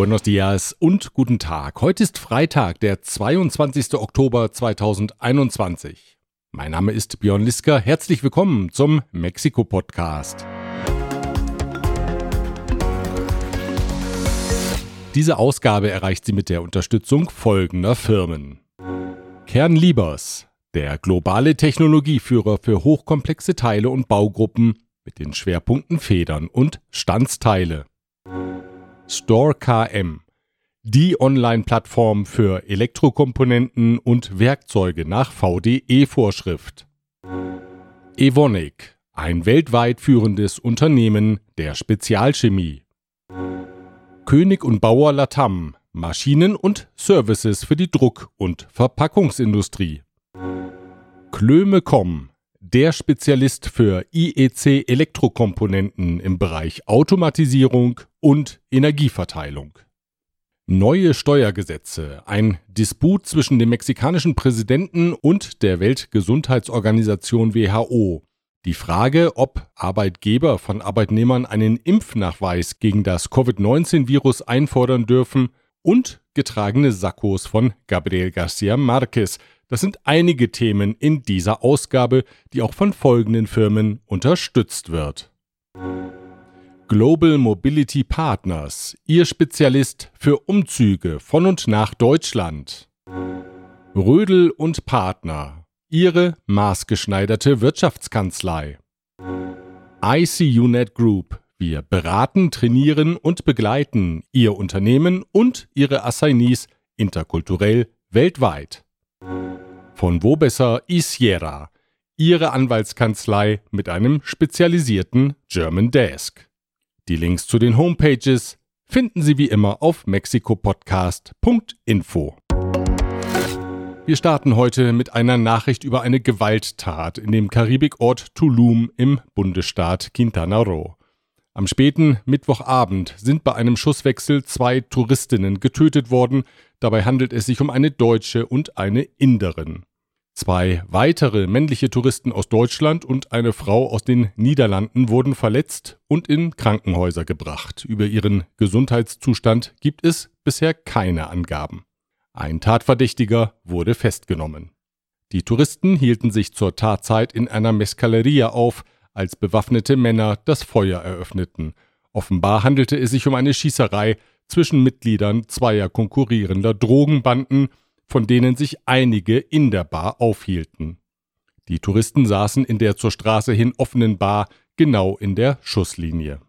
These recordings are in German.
Buenos dias und guten Tag. Heute ist Freitag, der 22. Oktober 2021. Mein Name ist Björn Liska. Herzlich willkommen zum Mexiko-Podcast. Diese Ausgabe erreicht sie mit der Unterstützung folgender Firmen. Kernliebers, der globale Technologieführer für hochkomplexe Teile und Baugruppen mit den Schwerpunkten Federn und Standsteile. Store KM, die Online-Plattform für Elektrokomponenten und Werkzeuge nach VDE-Vorschrift. Evonik, ein weltweit führendes Unternehmen der Spezialchemie. König und Bauer Latam, Maschinen und Services für die Druck- und Verpackungsindustrie. Klöme.com, der Spezialist für IEC Elektrokomponenten im Bereich Automatisierung und Energieverteilung. Neue Steuergesetze, ein Disput zwischen dem mexikanischen Präsidenten und der Weltgesundheitsorganisation WHO. Die Frage, ob Arbeitgeber von Arbeitnehmern einen Impfnachweis gegen das Covid-19-Virus einfordern dürfen und getragene Sakkos von Gabriel Garcia Marquez, das sind einige Themen in dieser Ausgabe, die auch von folgenden Firmen unterstützt wird. Global Mobility Partners, Ihr Spezialist für Umzüge von und nach Deutschland. Rödel und Partner, Ihre maßgeschneiderte Wirtschaftskanzlei. ICUNet Group, wir beraten, trainieren und begleiten Ihr Unternehmen und Ihre Assignees interkulturell weltweit. Von wo besser Isiera, Ihre Anwaltskanzlei mit einem spezialisierten German Desk. Die Links zu den Homepages finden Sie wie immer auf mexikopodcast.info. Wir starten heute mit einer Nachricht über eine Gewalttat in dem Karibikort Tulum im Bundesstaat Quintana Roo. Am späten Mittwochabend sind bei einem Schusswechsel zwei Touristinnen getötet worden. Dabei handelt es sich um eine Deutsche und eine Inderin. Zwei weitere männliche Touristen aus Deutschland und eine Frau aus den Niederlanden wurden verletzt und in Krankenhäuser gebracht. Über ihren Gesundheitszustand gibt es bisher keine Angaben. Ein Tatverdächtiger wurde festgenommen. Die Touristen hielten sich zur Tatzeit in einer Mescaleria auf, als bewaffnete Männer das Feuer eröffneten. Offenbar handelte es sich um eine Schießerei zwischen Mitgliedern zweier konkurrierender Drogenbanden, von denen sich einige in der Bar aufhielten. Die Touristen saßen in der zur Straße hin offenen Bar genau in der Schusslinie.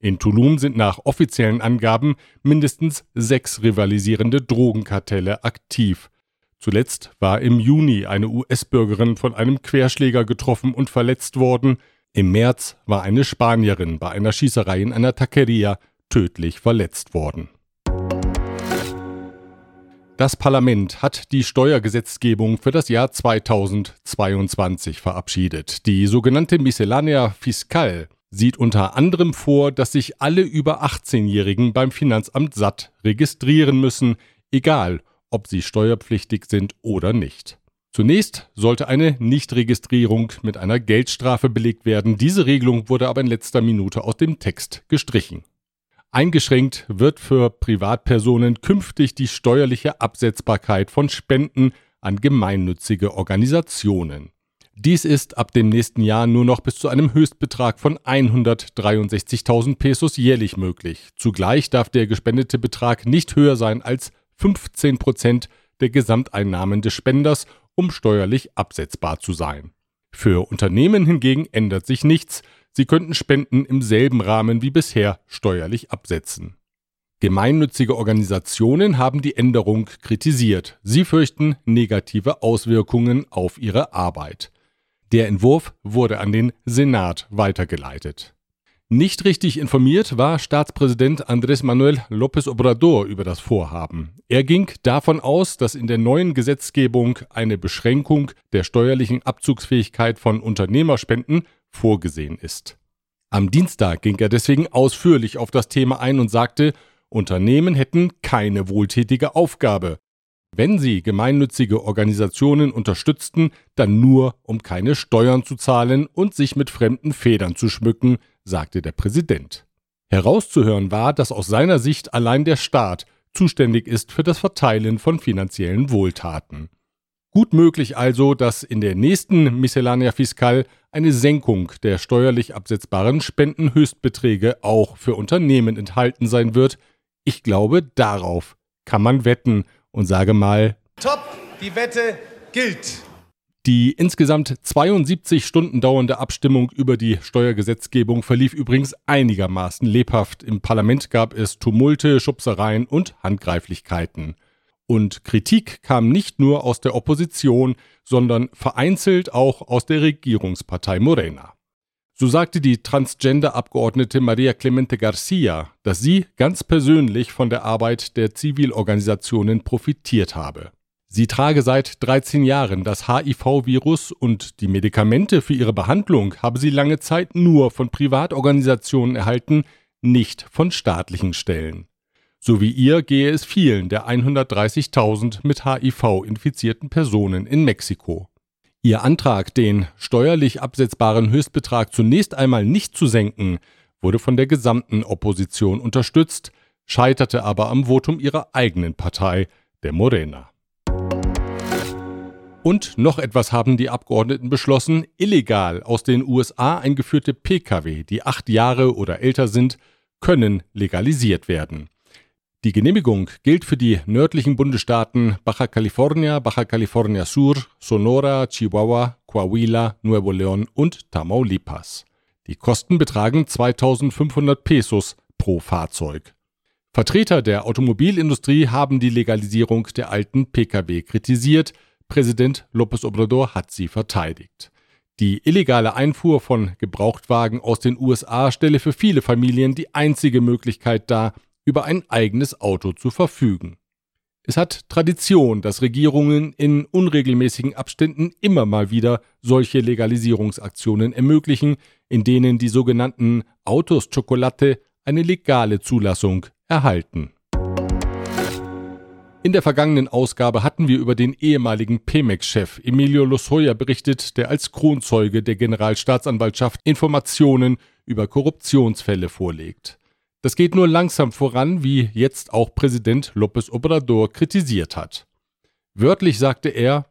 In Tulum sind nach offiziellen Angaben mindestens sechs rivalisierende Drogenkartelle aktiv. Zuletzt war im Juni eine US-Bürgerin von einem Querschläger getroffen und verletzt worden. Im März war eine Spanierin bei einer Schießerei in einer Taqueria tödlich verletzt worden. Das Parlament hat die Steuergesetzgebung für das Jahr 2022 verabschiedet. Die sogenannte Miscellanea Fiscal sieht unter anderem vor, dass sich alle über 18-Jährigen beim Finanzamt satt registrieren müssen, egal ob sie steuerpflichtig sind oder nicht. Zunächst sollte eine Nichtregistrierung mit einer Geldstrafe belegt werden. Diese Regelung wurde aber in letzter Minute aus dem Text gestrichen. Eingeschränkt wird für Privatpersonen künftig die steuerliche Absetzbarkeit von Spenden an gemeinnützige Organisationen. Dies ist ab dem nächsten Jahr nur noch bis zu einem Höchstbetrag von 163.000 Pesos jährlich möglich. Zugleich darf der gespendete Betrag nicht höher sein als 15 Prozent der Gesamteinnahmen des Spenders, um steuerlich absetzbar zu sein. Für Unternehmen hingegen ändert sich nichts, Sie könnten Spenden im selben Rahmen wie bisher steuerlich absetzen. Gemeinnützige Organisationen haben die Änderung kritisiert. Sie fürchten negative Auswirkungen auf ihre Arbeit. Der Entwurf wurde an den Senat weitergeleitet. Nicht richtig informiert war Staatspräsident Andrés Manuel López Obrador über das Vorhaben. Er ging davon aus, dass in der neuen Gesetzgebung eine Beschränkung der steuerlichen Abzugsfähigkeit von Unternehmerspenden vorgesehen ist. Am Dienstag ging er deswegen ausführlich auf das Thema ein und sagte, Unternehmen hätten keine wohltätige Aufgabe. Wenn sie gemeinnützige Organisationen unterstützten, dann nur, um keine Steuern zu zahlen und sich mit fremden Federn zu schmücken, sagte der Präsident. Herauszuhören war, dass aus seiner Sicht allein der Staat zuständig ist für das Verteilen von finanziellen Wohltaten. Gut möglich also, dass in der nächsten Miscellanea Fiscal eine Senkung der steuerlich absetzbaren Spendenhöchstbeträge auch für Unternehmen enthalten sein wird. Ich glaube, darauf kann man wetten und sage mal Top, die Wette gilt. Die insgesamt 72 Stunden dauernde Abstimmung über die Steuergesetzgebung verlief übrigens einigermaßen lebhaft. Im Parlament gab es Tumulte, Schubsereien und Handgreiflichkeiten. Und Kritik kam nicht nur aus der Opposition, sondern vereinzelt auch aus der Regierungspartei Morena. So sagte die Transgender-Abgeordnete Maria Clemente Garcia, dass sie ganz persönlich von der Arbeit der Zivilorganisationen profitiert habe. Sie trage seit 13 Jahren das HIV-Virus und die Medikamente für ihre Behandlung habe sie lange Zeit nur von Privatorganisationen erhalten, nicht von staatlichen Stellen. So wie ihr gehe es vielen der 130.000 mit HIV infizierten Personen in Mexiko. Ihr Antrag, den steuerlich absetzbaren Höchstbetrag zunächst einmal nicht zu senken, wurde von der gesamten Opposition unterstützt, scheiterte aber am Votum ihrer eigenen Partei, der Morena. Und noch etwas haben die Abgeordneten beschlossen, illegal aus den USA eingeführte Pkw, die acht Jahre oder älter sind, können legalisiert werden. Die Genehmigung gilt für die nördlichen Bundesstaaten Baja California, Baja California Sur, Sonora, Chihuahua, Coahuila, Nuevo León und Tamaulipas. Die Kosten betragen 2500 Pesos pro Fahrzeug. Vertreter der Automobilindustrie haben die Legalisierung der alten Pkw kritisiert, Präsident López Obrador hat sie verteidigt. Die illegale Einfuhr von Gebrauchtwagen aus den USA stelle für viele Familien die einzige Möglichkeit dar, über ein eigenes Auto zu verfügen. Es hat Tradition, dass Regierungen in unregelmäßigen Abständen immer mal wieder solche Legalisierungsaktionen ermöglichen, in denen die sogenannten Autos Chocolate eine legale Zulassung erhalten. In der vergangenen Ausgabe hatten wir über den ehemaligen Pemex-Chef Emilio Lozoya berichtet, der als Kronzeuge der Generalstaatsanwaltschaft Informationen über Korruptionsfälle vorlegt. Das geht nur langsam voran, wie jetzt auch Präsident López Obrador kritisiert hat. Wörtlich sagte er,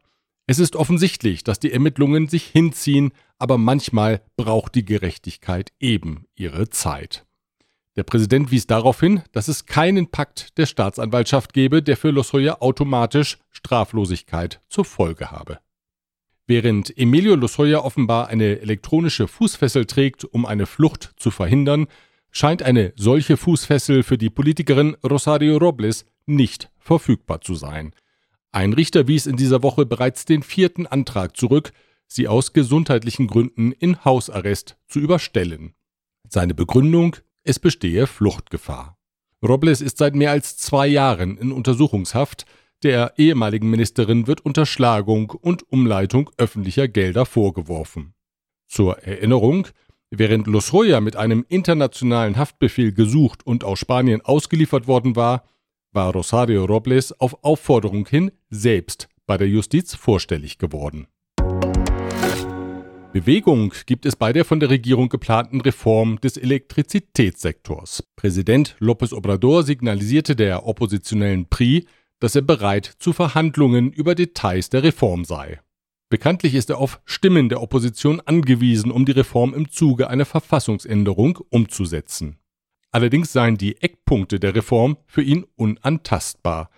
es ist offensichtlich, dass die Ermittlungen sich hinziehen, aber manchmal braucht die Gerechtigkeit eben ihre Zeit. Der Präsident wies darauf hin, dass es keinen Pakt der Staatsanwaltschaft gebe, der für Lozoya automatisch Straflosigkeit zur Folge habe. Während Emilio Lozoya offenbar eine elektronische Fußfessel trägt, um eine Flucht zu verhindern, scheint eine solche Fußfessel für die Politikerin Rosario Robles nicht verfügbar zu sein. Ein Richter wies in dieser Woche bereits den vierten Antrag zurück, sie aus gesundheitlichen Gründen in Hausarrest zu überstellen. Seine Begründung es bestehe Fluchtgefahr. Robles ist seit mehr als zwei Jahren in Untersuchungshaft. Der ehemaligen Ministerin wird Unterschlagung und Umleitung öffentlicher Gelder vorgeworfen. Zur Erinnerung, während Lozoya mit einem internationalen Haftbefehl gesucht und aus Spanien ausgeliefert worden war, war Rosario Robles auf Aufforderung hin selbst bei der Justiz vorstellig geworden. Bewegung gibt es bei der von der Regierung geplanten Reform des Elektrizitätssektors. Präsident López Obrador signalisierte der oppositionellen PRI, dass er bereit zu Verhandlungen über Details der Reform sei. Bekanntlich ist er auf Stimmen der Opposition angewiesen, um die Reform im Zuge einer Verfassungsänderung umzusetzen. Allerdings seien die Eckpunkte der Reform für ihn unantastbar.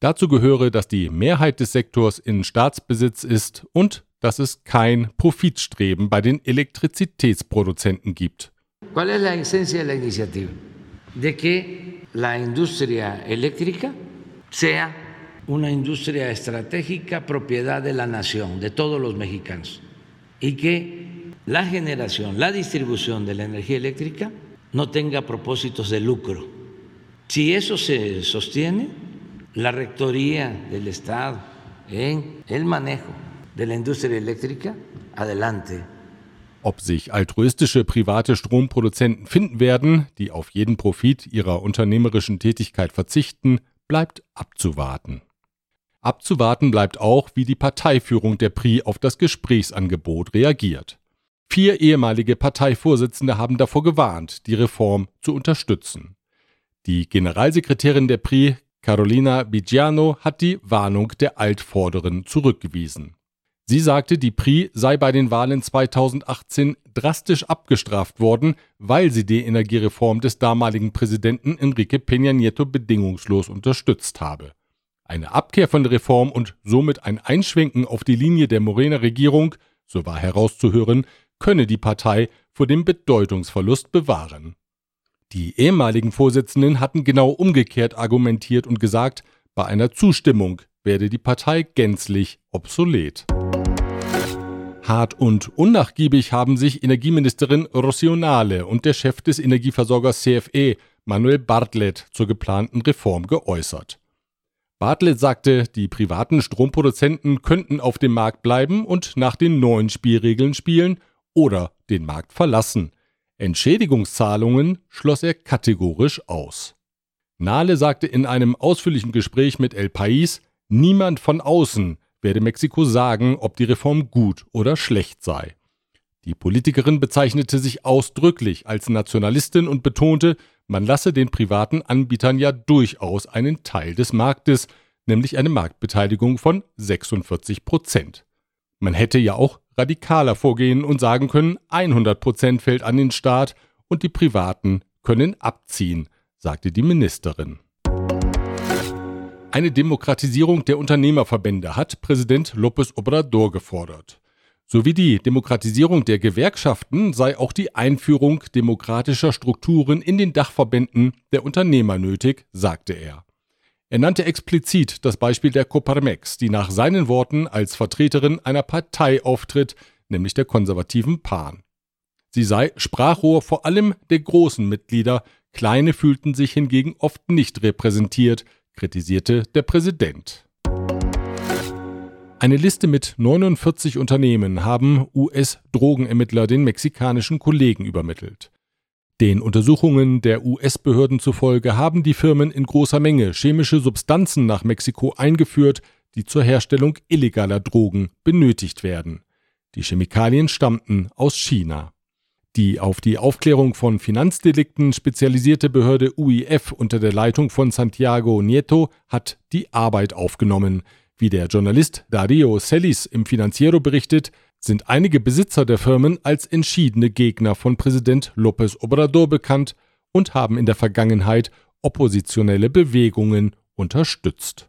Dazu gehöre, dass die Mehrheit des Sektors in Staatsbesitz ist und dass es kein Profitstreben bei den Elektrizitätsproduzenten gibt. ¿Cuál es la esencia de la iniciativa? De que la industria eléctrica sea una industria estratégica propiedad de la nación, de todos los mexicanos, y que la generación, la distribución de la energía eléctrica no tenga propósitos de lucro. Si eso se sostiene, la rectoría del Estado en el manejo de la industria eléctrica, adelante. Ob sich altruistische private Stromproduzenten finden werden, die auf jeden Profit ihrer unternehmerischen Tätigkeit verzichten, bleibt abzuwarten. Abzuwarten bleibt auch, wie die Parteiführung der PRI auf das Gesprächsangebot reagiert. Vier ehemalige Parteivorsitzende haben davor gewarnt, die Reform zu unterstützen. Die Generalsekretärin der PRI, Carolina Bigiano, hat die Warnung der Altvorderen zurückgewiesen. Sie sagte, die PRI sei bei den Wahlen 2018 drastisch abgestraft worden, weil sie die Energiereform des damaligen Präsidenten Enrique Peña Nieto bedingungslos unterstützt habe. Eine Abkehr von der Reform und somit ein Einschwenken auf die Linie der Morena-Regierung, so war herauszuhören, könne die Partei vor dem Bedeutungsverlust bewahren. Die ehemaligen Vorsitzenden hatten genau umgekehrt argumentiert und gesagt, bei einer Zustimmung werde die Partei gänzlich obsolet. Hart und unnachgiebig haben sich Energieministerin Rosionale und der Chef des Energieversorgers CFE, Manuel Bartlett, zur geplanten Reform geäußert. Bartlett sagte, die privaten Stromproduzenten könnten auf dem Markt bleiben und nach den neuen Spielregeln spielen oder den Markt verlassen. Entschädigungszahlungen schloss er kategorisch aus. Nahle sagte in einem ausführlichen Gespräch mit El País, niemand von außen werde Mexiko sagen, ob die Reform gut oder schlecht sei. Die Politikerin bezeichnete sich ausdrücklich als Nationalistin und betonte, man lasse den privaten Anbietern ja durchaus einen Teil des Marktes, nämlich eine Marktbeteiligung von 46 Prozent. Man hätte ja auch radikaler vorgehen und sagen können, 100 Prozent fällt an den Staat und die Privaten können abziehen, sagte die Ministerin. Eine Demokratisierung der Unternehmerverbände hat Präsident López Obrador gefordert. Sowie die Demokratisierung der Gewerkschaften sei auch die Einführung demokratischer Strukturen in den Dachverbänden der Unternehmer nötig, sagte er. Er nannte explizit das Beispiel der Coparmex, die nach seinen Worten als Vertreterin einer Partei auftritt, nämlich der konservativen PAN. Sie sei Sprachrohr vor allem der großen Mitglieder, kleine fühlten sich hingegen oft nicht repräsentiert, kritisierte der Präsident. Eine Liste mit 49 Unternehmen haben US-Drogenermittler den mexikanischen Kollegen übermittelt. Den Untersuchungen der US-Behörden zufolge haben die Firmen in großer Menge chemische Substanzen nach Mexiko eingeführt, die zur Herstellung illegaler Drogen benötigt werden. Die Chemikalien stammten aus China. Die auf die Aufklärung von Finanzdelikten spezialisierte Behörde UIF unter der Leitung von Santiago Nieto hat die Arbeit aufgenommen. Wie der Journalist Dario Celis im Financiero berichtet, sind einige Besitzer der Firmen als entschiedene Gegner von Präsident López Obrador bekannt und haben in der Vergangenheit oppositionelle Bewegungen unterstützt.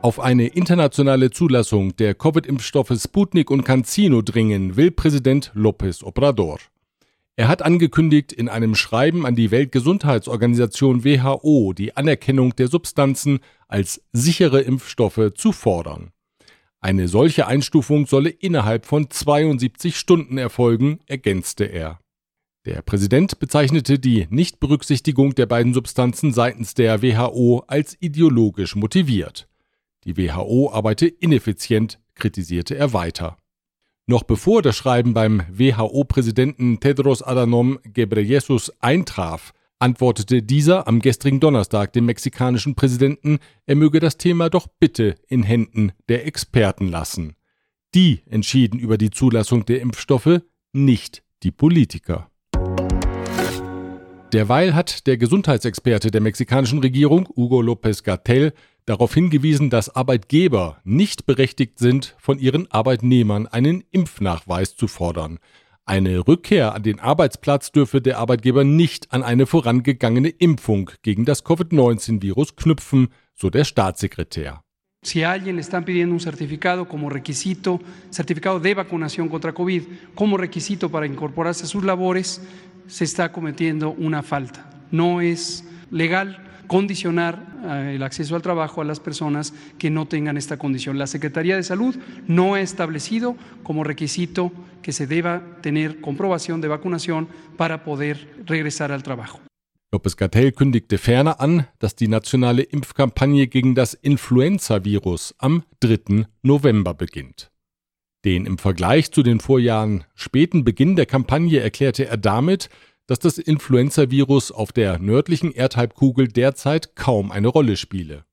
Auf eine internationale Zulassung der Covid-Impfstoffe Sputnik und CanSino dringen will Präsident López Obrador. Er hat angekündigt, in einem Schreiben an die Weltgesundheitsorganisation WHO die Anerkennung der Substanzen als sichere Impfstoffe zu fordern. Eine solche Einstufung solle innerhalb von 72 Stunden erfolgen, ergänzte er. Der Präsident bezeichnete die Nichtberücksichtigung der beiden Substanzen seitens der WHO als ideologisch motiviert. Die WHO arbeite ineffizient, kritisierte er weiter. Noch bevor das Schreiben beim WHO-Präsidenten Tedros Adhanom Ghebreyesus eintraf, antwortete dieser am gestrigen Donnerstag dem mexikanischen Präsidenten, er möge das Thema doch bitte in Händen der Experten lassen. Die entschieden über die Zulassung der Impfstoffe, nicht die Politiker. Derweil hat der Gesundheitsexperte der mexikanischen Regierung, Hugo López Gatell, darauf hingewiesen, dass Arbeitgeber nicht berechtigt sind, von ihren Arbeitnehmern einen Impfnachweis zu fordern. Eine Rückkehr an den Arbeitsplatz dürfe der Arbeitgeber nicht an eine vorangegangene Impfung gegen das Covid-19-Virus knüpfen, so der Staatssekretär. Si a alguien le están pidiendo un certificado como requisito, certificado de vacunación contra COVID, como requisito para incorporarse a sus labores, se está cometiendo una falta. No es legal condicionar eh, el acceso al trabajo a las personas que no tengan esta condición. La Secretaría de Salud no ha establecido como requisito que se deba tener comprobación de vacunación para poder regresar al trabajo. Lopez Gatell kündigte ferner an, dass die nationale Impfkampagne gegen das Influenza-Virus am 3. November beginnt. Den im Vergleich zu den Vorjahren späten Beginn der Kampagne erklärte er damit, dass das Influenza-Virus auf der nördlichen Erdhalbkugel derzeit kaum eine Rolle spiele.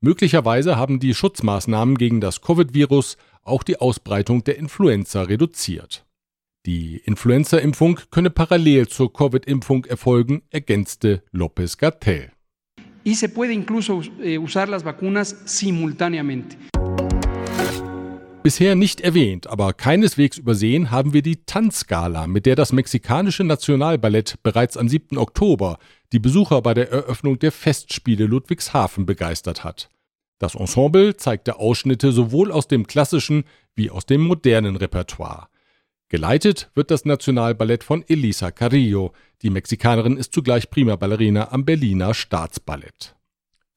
Möglicherweise haben die Schutzmaßnahmen gegen das Covid-Virus auch die Ausbreitung der Influenza reduziert. Die Influenza-Impfung könne parallel zur Covid-Impfung erfolgen, ergänzte López Gatell. Y se puede incluso eh, usar las vacunas simultáneamente. Bisher nicht erwähnt, aber keineswegs übersehen haben wir die Tanzgala, mit der das mexikanische Nationalballett bereits am 7. Oktober die Besucher bei der Eröffnung der Festspiele Ludwigshafen begeistert hat. Das Ensemble zeigte Ausschnitte sowohl aus dem klassischen wie aus dem modernen Repertoire. Geleitet wird das Nationalballett von Elisa Carrillo. Die Mexikanerin ist zugleich Prima Ballerina am Berliner Staatsballett.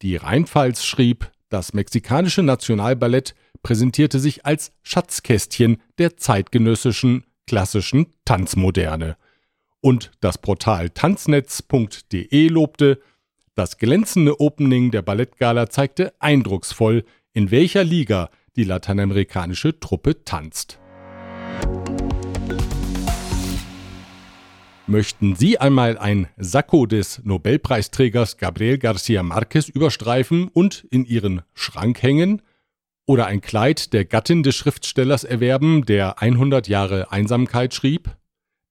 Die Rheinpfalz schrieb, das mexikanische Nationalballett präsentierte sich als Schatzkästchen der zeitgenössischen klassischen Tanzmoderne. Und das Portal tanznetz.de lobte, das glänzende Opening der Ballettgala zeigte eindrucksvoll, in welcher Liga die lateinamerikanische Truppe tanzt. Möchten Sie einmal ein Sakko des Nobelpreisträgers Gabriel García Márquez überstreifen und in Ihren Schrank hängen? Oder ein Kleid der Gattin des Schriftstellers erwerben, der 100 Jahre Einsamkeit schrieb?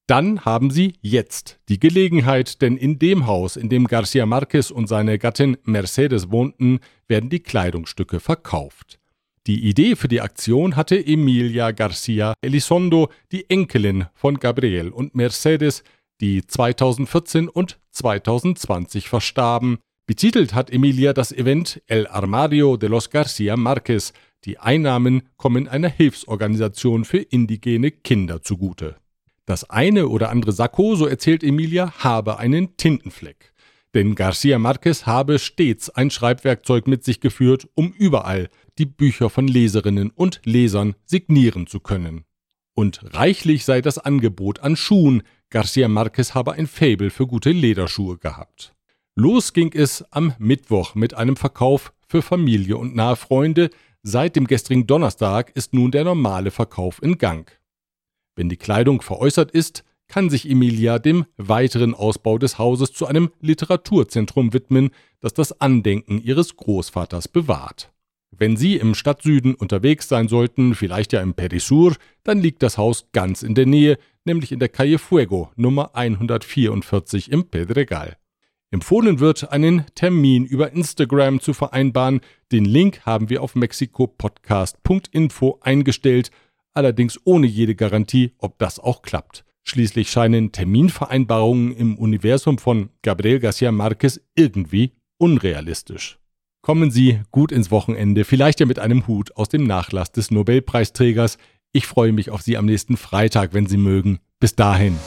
dann haben Sie jetzt die Gelegenheit, denn in dem Haus, in dem Garcia Marquez und seine Gattin Mercedes wohnten, werden die Kleidungsstücke verkauft. Die Idee für die Aktion hatte Emilia Garcia Elizondo, die Enkelin von Gabriel und Mercedes, die 2014 und 2020 verstarben. Betitelt hat Emilia das Event El Armario de los Garcia Marquez. Die Einnahmen kommen einer Hilfsorganisation für indigene Kinder zugute. Das eine oder andere Sakko, so erzählt Emilia, habe einen Tintenfleck. Denn Garcia Marquez habe stets ein Schreibwerkzeug mit sich geführt, um überall die Bücher von Leserinnen und Lesern signieren zu können. Und reichlich sei das Angebot an Schuhen, Garcia Marquez habe ein Fabel für gute Lederschuhe gehabt. Los ging es am Mittwoch mit einem Verkauf für Familie und nahe Freunde. Seit dem gestrigen Donnerstag ist nun der normale Verkauf in Gang. Wenn die Kleidung veräußert ist, kann sich Emilia dem weiteren Ausbau des Hauses zu einem Literaturzentrum widmen, das das Andenken ihres Großvaters bewahrt. Wenn Sie im Stadtsüden unterwegs sein sollten, vielleicht ja im Perisur, dann liegt das Haus ganz in der Nähe, nämlich in der Calle Fuego Nummer 144 im Pedregal. Empfohlen wird, einen Termin über Instagram zu vereinbaren. Den Link haben wir auf mexikopodcast.info eingestellt allerdings ohne jede Garantie, ob das auch klappt. Schließlich scheinen Terminvereinbarungen im Universum von Gabriel Garcia Marquez irgendwie unrealistisch. Kommen Sie gut ins Wochenende, vielleicht ja mit einem Hut aus dem Nachlass des Nobelpreisträgers. Ich freue mich auf Sie am nächsten Freitag, wenn Sie mögen. Bis dahin.